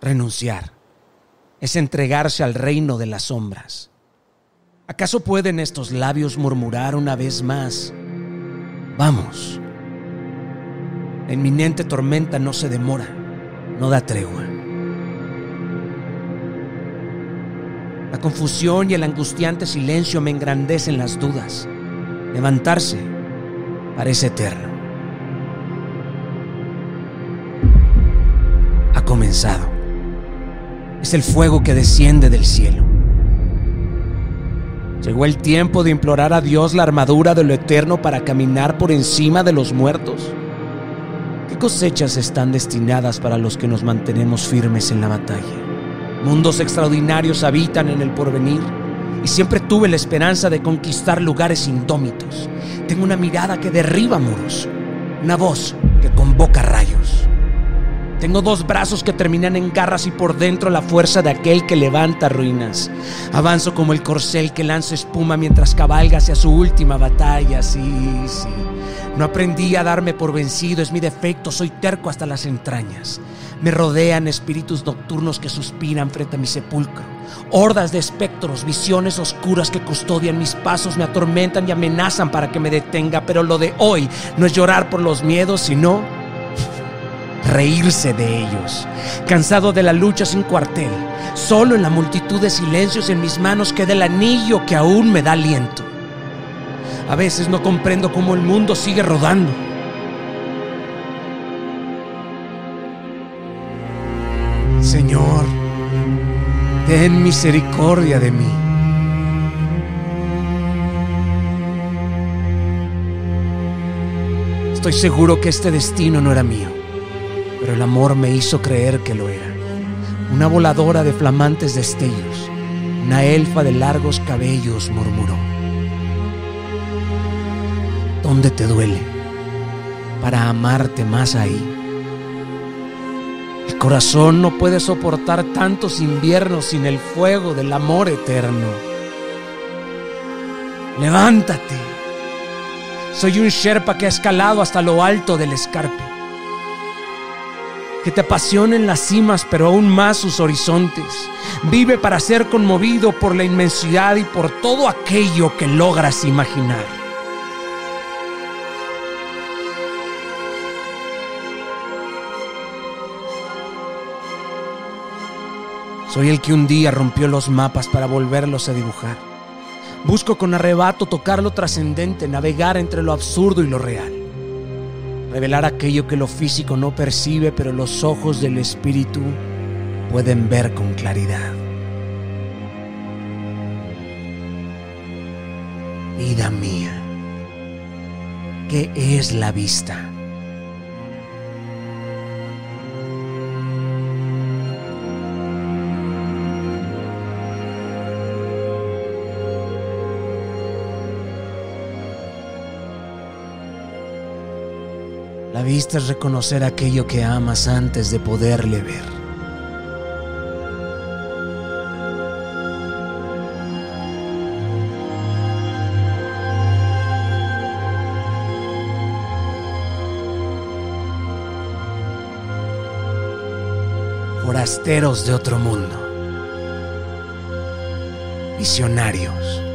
renunciar, es entregarse al reino de las sombras. ¿Acaso pueden estos labios murmurar una vez más? Vamos. La inminente tormenta no se demora, no da tregua. La confusión y el angustiante silencio me engrandecen las dudas. Levantarse parece eterno. Ha comenzado. Es el fuego que desciende del cielo. Llegó el tiempo de implorar a Dios la armadura de lo eterno para caminar por encima de los muertos. ¿Qué cosechas están destinadas para los que nos mantenemos firmes en la batalla? Mundos extraordinarios habitan en el porvenir y siempre tuve la esperanza de conquistar lugares indómitos. Tengo una mirada que derriba muros, una voz que convoca rayos. Tengo dos brazos que terminan en garras y por dentro la fuerza de aquel que levanta ruinas. Avanzo como el corcel que lanza espuma mientras cabalga hacia su última batalla. Sí, sí. No aprendí a darme por vencido, es mi defecto, soy terco hasta las entrañas. Me rodean espíritus nocturnos que suspiran frente a mi sepulcro. Hordas de espectros, visiones oscuras que custodian mis pasos, me atormentan y amenazan para que me detenga. Pero lo de hoy no es llorar por los miedos, sino reírse de ellos. Cansado de la lucha sin cuartel, solo en la multitud de silencios en mis manos queda el anillo que aún me da aliento. A veces no comprendo cómo el mundo sigue rodando. Señor, ten misericordia de mí. Estoy seguro que este destino no era mío, pero el amor me hizo creer que lo era. Una voladora de flamantes destellos, una elfa de largos cabellos murmuró. ¿Dónde te duele? Para amarte más ahí. El corazón no puede soportar tantos inviernos sin el fuego del amor eterno. Levántate. Soy un Sherpa que ha escalado hasta lo alto del escarpe. Que te apasionen las cimas, pero aún más sus horizontes. Vive para ser conmovido por la inmensidad y por todo aquello que logras imaginar. Soy el que un día rompió los mapas para volverlos a dibujar. Busco con arrebato tocar lo trascendente, navegar entre lo absurdo y lo real. Revelar aquello que lo físico no percibe, pero los ojos del espíritu pueden ver con claridad. Vida mía, ¿qué es la vista? La vista es reconocer aquello que amas antes de poderle ver. Forasteros de otro mundo. Visionarios